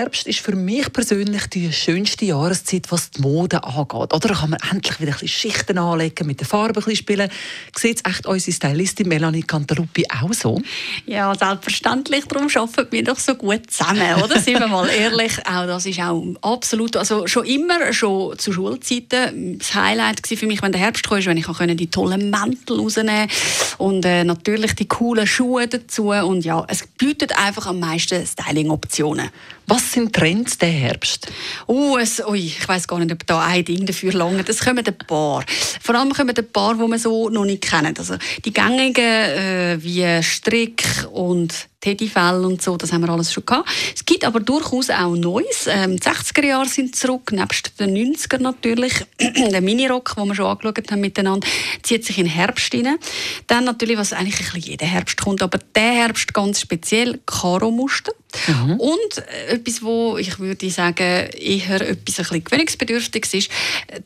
Herbst ist für mich persönlich die schönste Jahreszeit, was die Mode angeht. Oder kann man endlich wieder ein bisschen Schichten anlegen, mit der Farbe ein bisschen spielen. Sieht es echt unsere Stylistin Melanie Cantaluppi auch so? Ja, selbstverständlich. Darum arbeiten wir doch so gut zusammen, oder? Sind wir mal ehrlich. Auch das ist auch absolut, also schon immer, schon zu Schulzeiten, das Highlight für mich, wenn der Herbst kam, wenn ich die tollen Mäntel rausnehmen und äh, natürlich die coolen Schuhe dazu. Und ja, es bietet einfach am meisten Styling-Optionen. Was sind Trends der Herbst? Oh, es, ui, ich weiß gar nicht, ob da ein Ding dafür lange. Es kommen ein paar. Vor allem kommen ein paar, die man so noch nicht kennt. Also die gängigen äh, wie Strick und Teddyfell und so, das haben wir alles schon gehabt. Es gibt aber durchaus auch Neues. Ähm, die 60er Jahre sind zurück, nebst den 90er natürlich. der Minirock, den wir schon angeschaut haben miteinander, zieht sich in den Herbst rein. Dann natürlich, was eigentlich ein bisschen jeder Herbst kommt, aber der Herbst ganz speziell, Karo-Muster. Mhm. Und äh, etwas, wo ich würde sagen, eher etwas ein bisschen gewöhnungsbedürftig ist,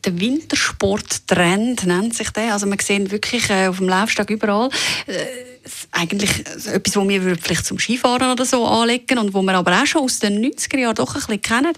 der Wintersport-Trend nennt sich der. Also man sieht wirklich äh, auf dem Laufsteg überall äh, eigentlich etwas, was wir vielleicht zum Skifahren oder so anlegen und wo wir aber auch schon aus den 90er Jahren doch ein bisschen kennen.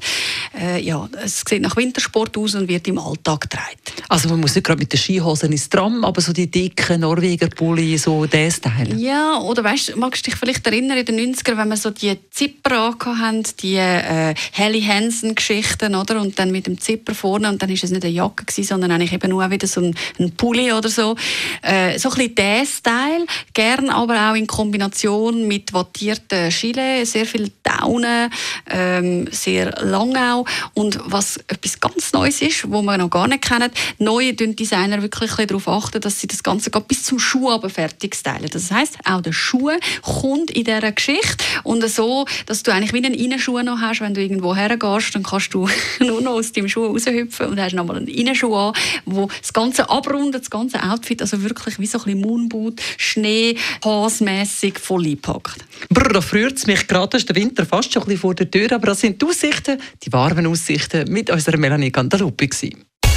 Äh, ja, es sieht nach Wintersport aus und wird im Alltag getragen. Also man muss nicht gerade mit den Skihosen ins Tram, aber so die dicken Norweger Pulli, so der Style. Ja, oder weißt, magst du dich vielleicht erinnern in den 90er, wenn wir so die Zipper haben, die äh, Helly Hansen Geschichten, oder? Und dann mit dem Zipper vorne und dann ist es nicht eine Jacke gewesen, sondern eigentlich eben nur wieder so ein, ein Pulli oder so. Äh, so ein bisschen der Style, gern aber auch in Kombination mit wattierten Chile, sehr viel Daunen, ähm, sehr lang auch. Und was etwas ganz Neues ist, wo wir noch gar nicht kennen, neue Designer wirklich darauf achten, dass sie das Ganze bis zum Schuh aber fertig stylen. Das heißt, auch der Schuh kommt in dieser Geschichte und so, dass du eigentlich wie einen Innenschuh noch hast, wenn du irgendwo hergehst, dann kannst du nur noch aus deinem Schuh raushüpfen und hast nochmal einen Innenschuh an, wo das Ganze abrundet, das ganze Outfit, also wirklich wie so ein bisschen Moonboot, Schnee, hasmässig voll eingepackt. Brr, da freut es mich gerade, ist der Winter fast schon ein bisschen vor der Tür, aber das sind die Aussichten, die warmen Aussichten mit unserer Melanie Cantaluppi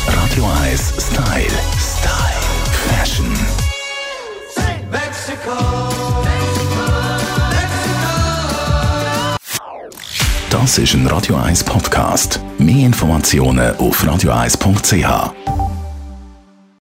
Radio 1 Style. Style. Fashion. Das ist ein Radio 1 Podcast. Mehr Informationen auf radio1.ch.